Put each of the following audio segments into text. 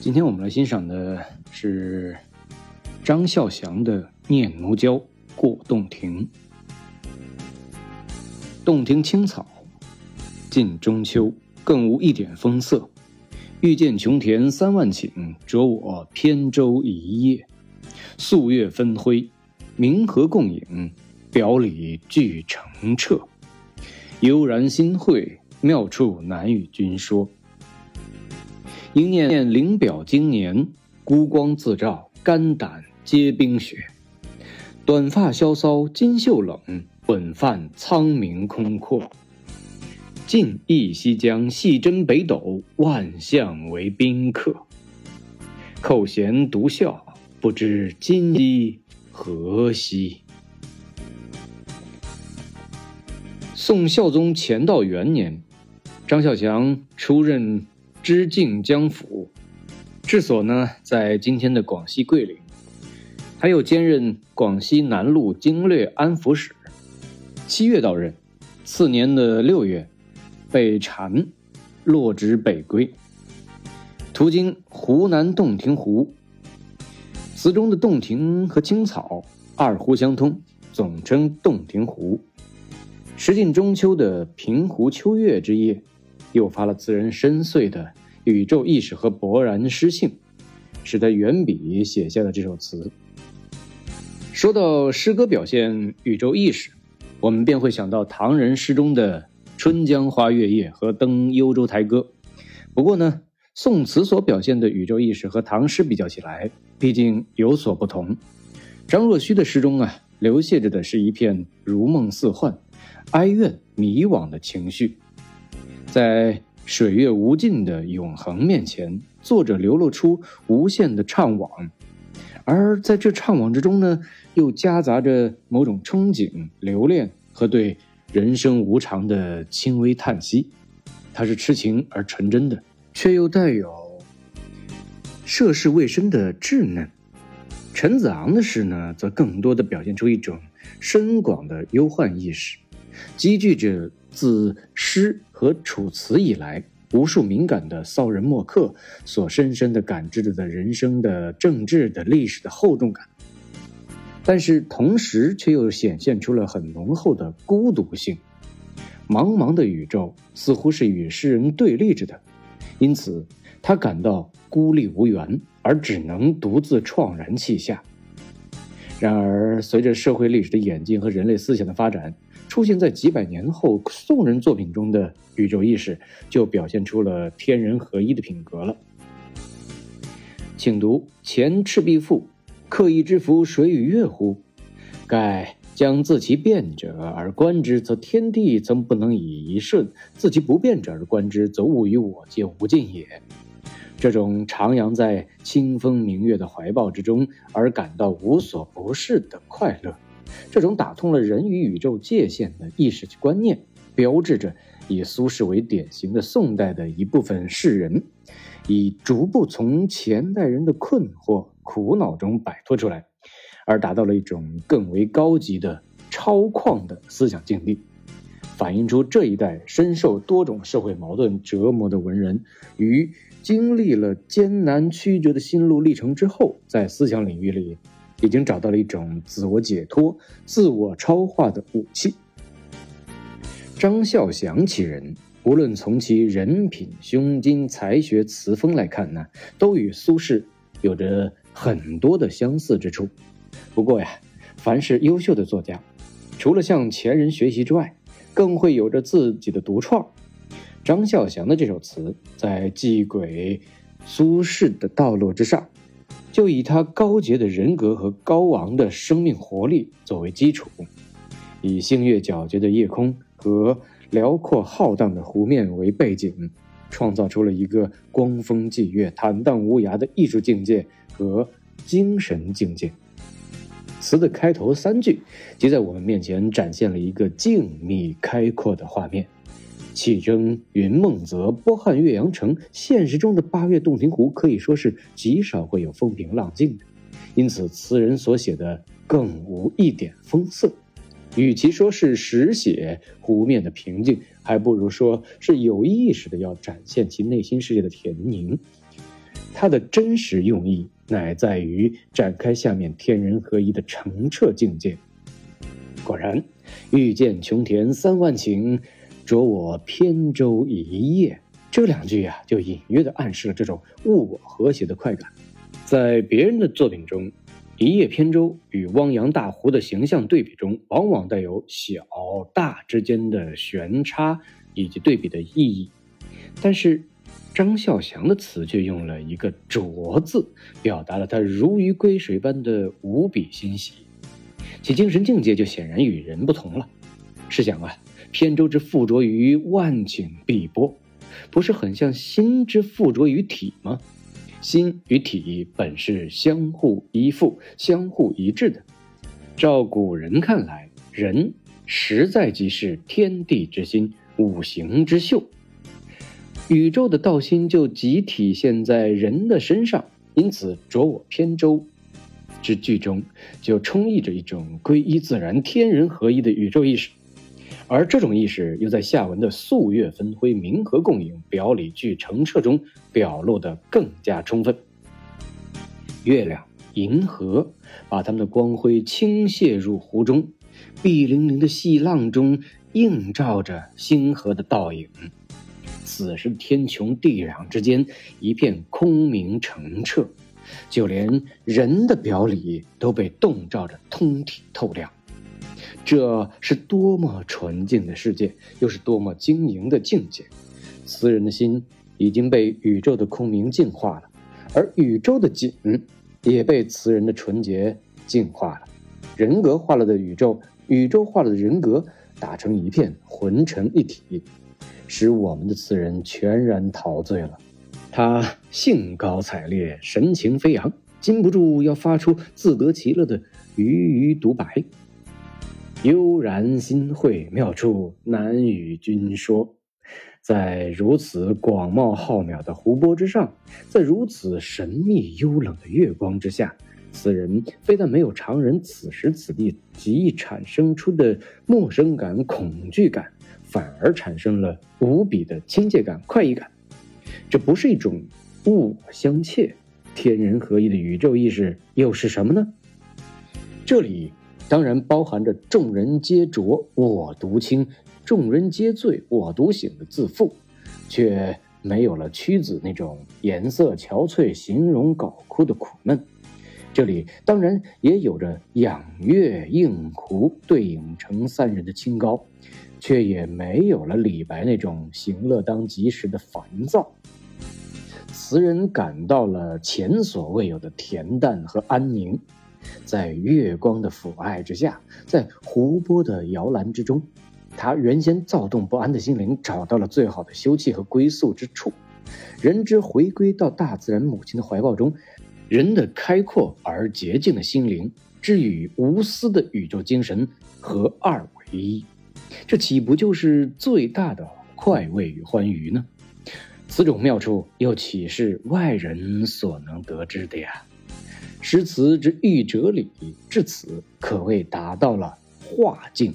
今天我们来欣赏的是张孝祥的《念奴娇·过洞庭》。洞庭青草，近中秋，更无一点风色。欲见琼田三万顷，着我扁舟一叶。素月分辉，明和共影，表里俱澄澈。悠然心会，妙处难与君说。应念灵表经年，孤光自照，肝胆皆冰雪。短发萧骚金袖冷，本泛苍冥空阔。尽忆西江细斟北斗，万象为宾客。扣舷独笑，不知今夕何夕。宋孝宗乾道元年，张孝祥出任知靖江府，治所呢在今天的广西桂林。他又兼任广西南路经略安抚使。七月到任，次年的六月，被禅，落职北归。途经湖南洞庭湖，词中的洞庭和青草二湖相通，总称洞庭湖。时近中秋的平湖秋月之夜，诱发了词人深邃的宇宙意识和勃然诗性，使他原笔写下了这首词。说到诗歌表现宇宙意识，我们便会想到唐人诗中的“春江花月夜”和“登幽州台歌”。不过呢，宋词所表现的宇宙意识和唐诗比较起来，毕竟有所不同。张若虚的诗中啊，流泻着的是一片如梦似幻。哀怨迷惘的情绪，在水月无尽的永恒面前，作者流露出无限的怅惘，而在这怅惘之中呢，又夹杂着某种憧憬、留恋和对人生无常的轻微叹息。它是痴情而纯真的，却又带有涉世未深的稚嫩。陈子昂的诗呢，则更多的表现出一种深广的忧患意识。积聚着自诗和楚辞以来无数敏感的骚人墨客所深深的感知着的人生的政治的历史的厚重感，但是同时却又显现出了很浓厚的孤独性。茫茫的宇宙似乎是与诗人对立着的，因此他感到孤立无援，而只能独自怆然泣下。然而，随着社会历史的演进和人类思想的发展，出现在几百年后宋人作品中的宇宙意识，就表现出了天人合一的品格了。请读《前赤壁赋》：“刻意之夫，谁与乐乎？盖将自其变者而观之，则天地曾不能以一瞬；自其不变者而观之，则物与我皆无尽也。”这种徜徉在清风明月的怀抱之中而感到无所不适的快乐，这种打通了人与宇宙界限的意识观念，标志着以苏轼为典型的宋代的一部分士人，已逐步从前代人的困惑苦恼中摆脱出来，而达到了一种更为高级的超旷的思想境地，反映出这一代深受多种社会矛盾折磨的文人于。经历了艰难曲折的心路历程之后，在思想领域里，已经找到了一种自我解脱、自我超化的武器。张孝祥其人，无论从其人品、胸襟、才学、词风来看呢，都与苏轼有着很多的相似之处。不过呀，凡是优秀的作家，除了向前人学习之外，更会有着自己的独创。张孝祥的这首词，在祭鬼苏轼的道路之上，就以他高洁的人格和高昂的生命活力作为基础，以星月皎洁的夜空和辽阔浩荡的湖面为背景，创造出了一个光风霁月、坦荡无涯的艺术境界和精神境界。词的开头三句，即在我们面前展现了一个静谧开阔的画面。气蒸云梦泽，波撼岳阳城。现实中的八月洞庭湖可以说是极少会有风平浪静的，因此词人所写的更无一点风色。与其说是实写湖面的平静，还不如说是有意识的要展现其内心世界的恬宁。它的真实用意乃在于展开下面天人合一的澄澈境界。果然，欲见琼田三万顷，着我扁舟一叶。这两句啊，就隐约的暗示了这种物我和谐的快感。在别人的作品中，一叶扁舟与汪洋大湖的形象对比中，往往带有小大之间的悬差以及对比的意义。但是，张孝祥的词却用了一个“浊”字，表达了他如鱼归水般的无比欣喜。其精神境界就显然与人不同了。试想啊，扁舟之附着于万顷碧波，不是很像心之附着于体吗？心与体本是相互依附、相互一致的。照古人看来，人实在即是天地之心、五行之秀，宇宙的道心就即体现在人的身上。因此，着我扁舟。之句中就充溢着一种归一自然、天人合一的宇宙意识，而这种意识又在下文的素月分辉、明河共影、表里俱澄澈中表露得更加充分。月亮、银河把它们的光辉倾泻入湖中，碧粼粼的细浪中映照着星河的倒影。此时天穹地壤之间一片空明澄澈。就连人的表里都被洞照着通体透亮，这是多么纯净的世界，又是多么晶莹的境界！词人的心已经被宇宙的空明净化了，而宇宙的景也被词人的纯洁净化了，人格化了的宇宙，宇宙化了的人格打成一片，浑成一体，使我们的词人全然陶醉了。他兴高采烈，神情飞扬，禁不住要发出自得其乐的鱼鱼独白。悠然心会妙处难与君说，在如此广袤浩渺的湖泊之上，在如此神秘幽冷的月光之下，此人非但没有常人此时此地极易产生出的陌生感、恐惧感，反而产生了无比的亲切感、快意感。这不是一种物我相切、天人合一的宇宙意识，又是什么呢？这里当然包含着“众人皆浊我独清，众人皆醉我独醒”的自负，却没有了屈子那种颜色憔悴、形容槁枯的苦闷。这里当然也有着仰月映湖对影成三人的清高，却也没有了李白那种行乐当即时的烦躁。词人感到了前所未有的恬淡和安宁，在月光的抚爱之下，在湖泊的摇篮之中，他原先躁动不安的心灵找到了最好的休憩和归宿之处。人之回归到大自然母亲的怀抱中，人的开阔而洁净的心灵之与无私的宇宙精神合二为一，这岂不就是最大的快慰与欢愉呢？此种妙处又岂是外人所能得知的呀？诗词之喻哲理至此，可谓达到了化境。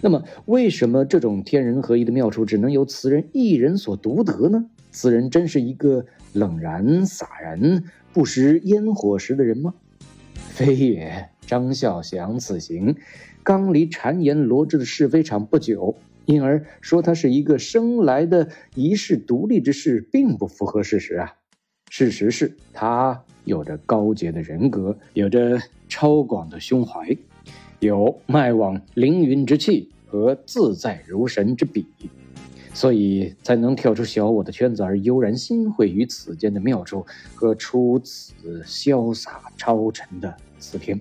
那么，为什么这种天人合一的妙处只能由词人一人所独得呢？词人真是一个冷然洒然、不食烟火时的人吗？非也。张孝祥此行刚离谗言罗织的是非场不久。因而说他是一个生来的遗世独立之士，并不符合事实啊。事实是他有着高洁的人格，有着超广的胸怀，有迈往凌云之气和自在如神之笔，所以才能跳出小我的圈子，而悠然心会于此间的妙处和出此潇洒超尘的词篇。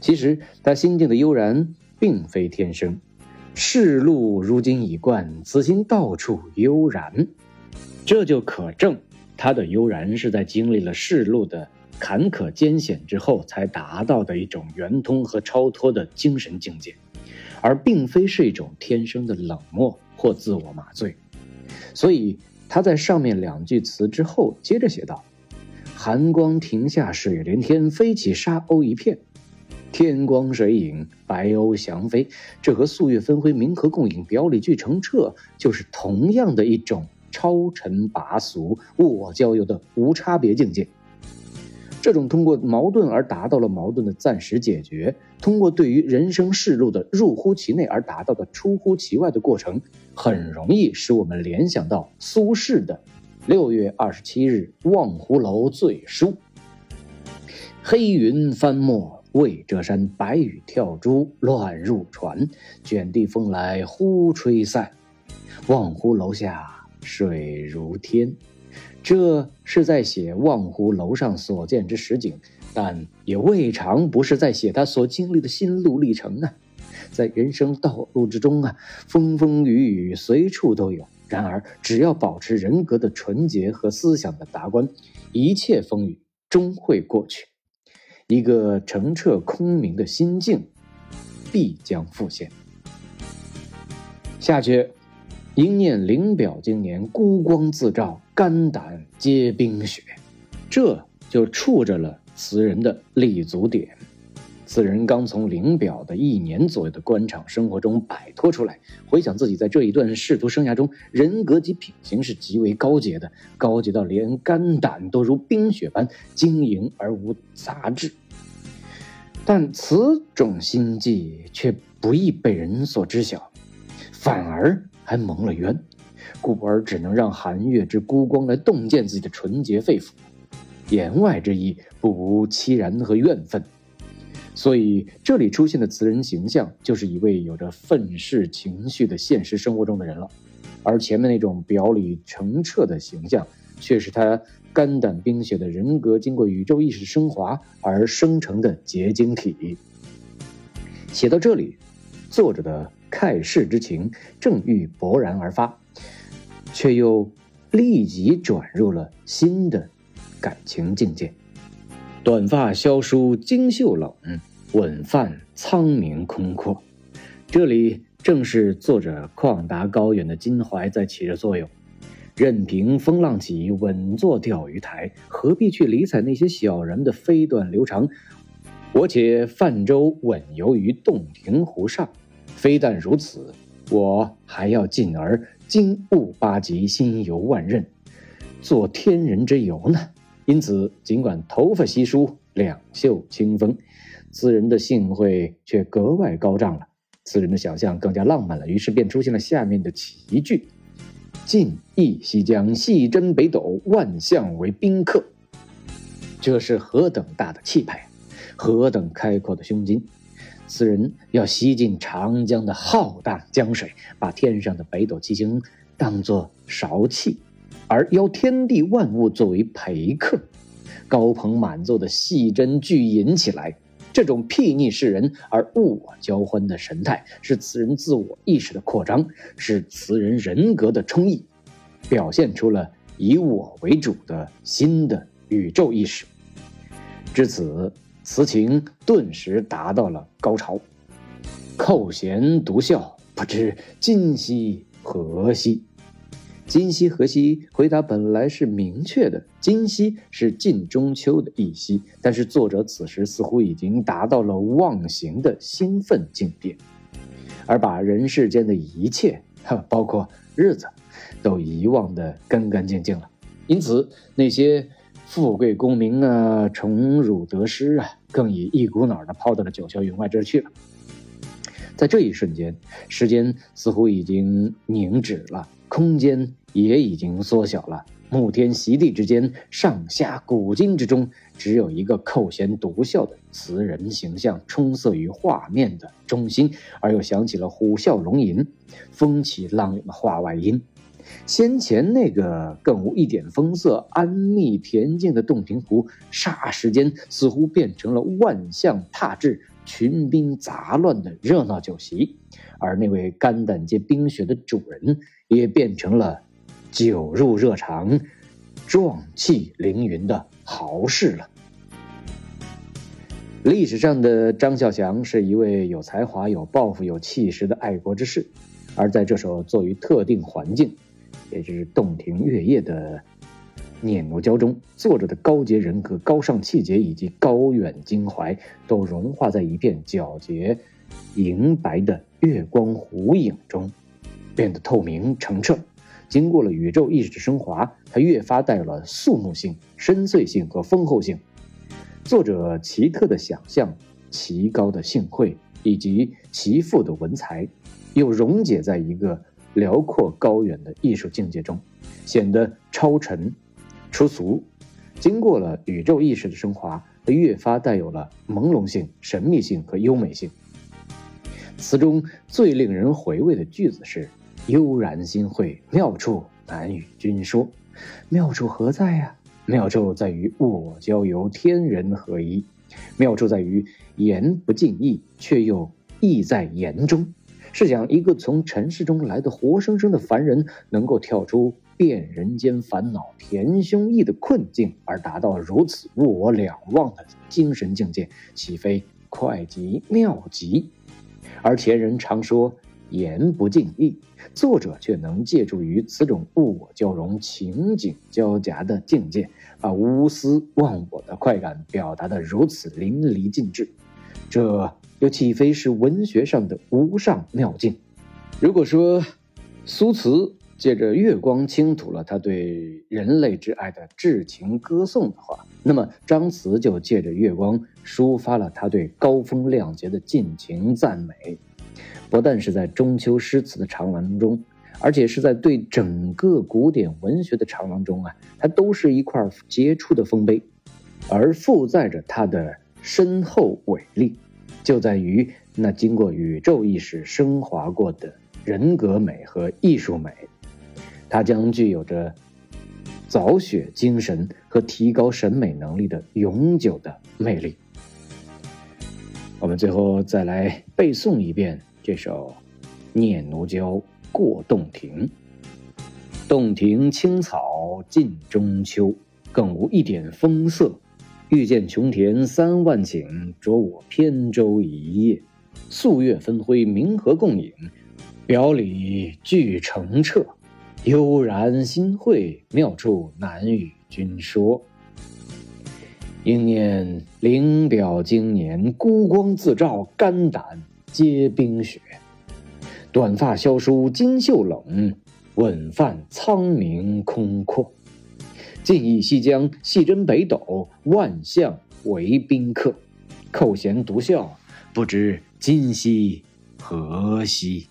其实他心境的悠然，并非天生。世路如今已惯，此心到处悠然，这就可证他的悠然是在经历了世路的坎坷艰险之后才达到的一种圆通和超脱的精神境界，而并非是一种天生的冷漠或自我麻醉。所以他在上面两句词之后接着写道：“寒光停下，水连天，飞起沙鸥一片。”天光水影，白鸥翔飞，这和素月分辉、明河共影、表里俱澄澈，就是同样的一种超尘拔俗、物我交游的无差别境界。这种通过矛盾而达到了矛盾的暂时解决，通过对于人生世路的入乎其内而达到的出乎其外的过程，很容易使我们联想到苏轼的“六月二十七日望湖楼醉书，黑云翻墨未遮山，白雨跳珠乱入船，卷地风来忽吹散，望湖楼下水如天。”这是在写望湖楼上所见之实景，但也未尝不是在写他所经历的心路历程啊！在人生道路之中啊，风风雨雨随处都有。然而，只要保持人格的纯洁和思想的达观，一切风雨终会过去，一个澄澈空明的心境必将复现。下阙。应念灵表经年，孤光自照，肝胆皆冰雪，这就触着了词人的立足点。此人刚从灵表的一年左右的官场生活中摆脱出来，回想自己在这一段仕途生涯中，人格及品行是极为高洁的，高洁到连肝胆都如冰雪般晶莹而无杂质。但此种心计却不易被人所知晓，反而。还蒙了冤，故而只能让寒月之孤光来洞见自己的纯洁肺腑，言外之意不无凄然和怨愤。所以这里出现的词人形象，就是一位有着愤世情绪的现实生活中的人了，而前面那种表里澄澈的形象，却是他肝胆冰雪的人格经过宇宙意识升华而生成的结晶体。写到这里，作者的。盖世之情正欲勃然而发，却又立即转入了新的感情境界。短发萧疏金袖冷，稳泛苍明空阔。这里正是作者旷达高远的襟怀在起着作用。任凭风浪起，稳坐钓鱼台，何必去理睬那些小人的飞短流长？我且泛舟稳游于洞庭湖上。非但如此，我还要进而经悟八极，心游万仞，做天人之游呢。因此，尽管头发稀疏，两袖清风，此人的兴会却格外高涨了。此人的想象更加浪漫了，于是便出现了下面的奇句：“尽忆西江，细斟北斗，万象为宾客。”这是何等大的气派，何等开阔的胸襟！此人要吸尽长江的浩荡江水，把天上的北斗七星当作韶器，而邀天地万物作为陪客，高朋满座的细斟巨饮起来。这种睥睨世人而物我交欢的神态，是此人自我意识的扩张，是此人人格的充溢，表现出了以我为主的新的宇宙意识。至此。词情顿时达到了高潮，寇贤独笑，不知今夕何夕。今夕何夕？回答本来是明确的，今夕是近中秋的一夕。但是作者此时似乎已经达到了忘形的兴奋境界，而把人世间的一切，哈，包括日子，都遗忘的干干净净了。因此那些。富贵功名啊，宠辱得失啊，更已一股脑的抛到了九霄云外之去了。在这一瞬间，时间似乎已经凝止了，空间也已经缩小了。沐天席地之间，上下古今之中，只有一个扣弦独啸的词人形象充塞于画面的中心，而又响起了虎啸龙吟、风起浪涌的画外音。先前那个更无一点风色、安谧恬静的洞庭湖，霎时间似乎变成了万象踏至、群宾杂乱的热闹酒席，而那位肝胆皆冰雪的主人，也变成了酒入热肠、壮气凌云的豪士了。历史上的张孝祥是一位有才华、有抱负、有气势的爱国之士，而在这首作于特定环境。也就是洞庭月夜的念奴娇中，作者的高洁人格、高尚气节以及高远襟怀，都融化在一片皎洁、银白的月光湖影中，变得透明澄澈，经过了宇宙意识的升华，它越发带有了肃穆性、深邃性和丰厚性。作者奇特的想象、奇高的性慧以及奇富的文才，又溶解在一个辽阔高远的艺术境界中，显得超尘、出俗。经过了宇宙意识的升华，它越发带有了朦胧性、神秘性和优美性。词中最令人回味的句子是。悠然心会，妙处难与君说。妙处何在呀？妙处在于物我交游，天人合一。妙处在于言不尽意，却又意在言中。试想，一个从尘世中来的活生生的凡人，能够跳出遍人间烦恼、填胸臆的困境，而达到如此物我两忘的精神境界，岂非快极妙极？而前人常说。言不尽意，作者却能借助于此种物我交融、情景交夹的境界，把无私忘我的快感表达得如此淋漓尽致，这又岂非是文学上的无上妙境？如果说苏词借着月光倾吐了他对人类之爱的至情歌颂的话，那么张词就借着月光抒发了他对高风亮节的尽情赞美。不但是在中秋诗词的长廊中，而且是在对整个古典文学的长廊中啊，它都是一块杰出的丰碑，而负载着它的深厚伟力，就在于那经过宇宙意识升华过的人格美和艺术美，它将具有着凿雪精神和提高审美能力的永久的魅力。我们最后再来背诵一遍。这首《念奴娇·过洞庭》：洞庭青草近中秋，更无一点风色。欲见琼田三万顷，着我扁舟一叶。素月分辉，明和共影，表里俱澄澈。悠然心会，妙处难与君说。应念灵表经年，孤光自照，肝胆。皆冰雪，短发萧疏金袖冷，稳饭苍冥空阔。尽忆西江，细斟北斗，万象为宾客。扣舷独笑，不知今夕何夕。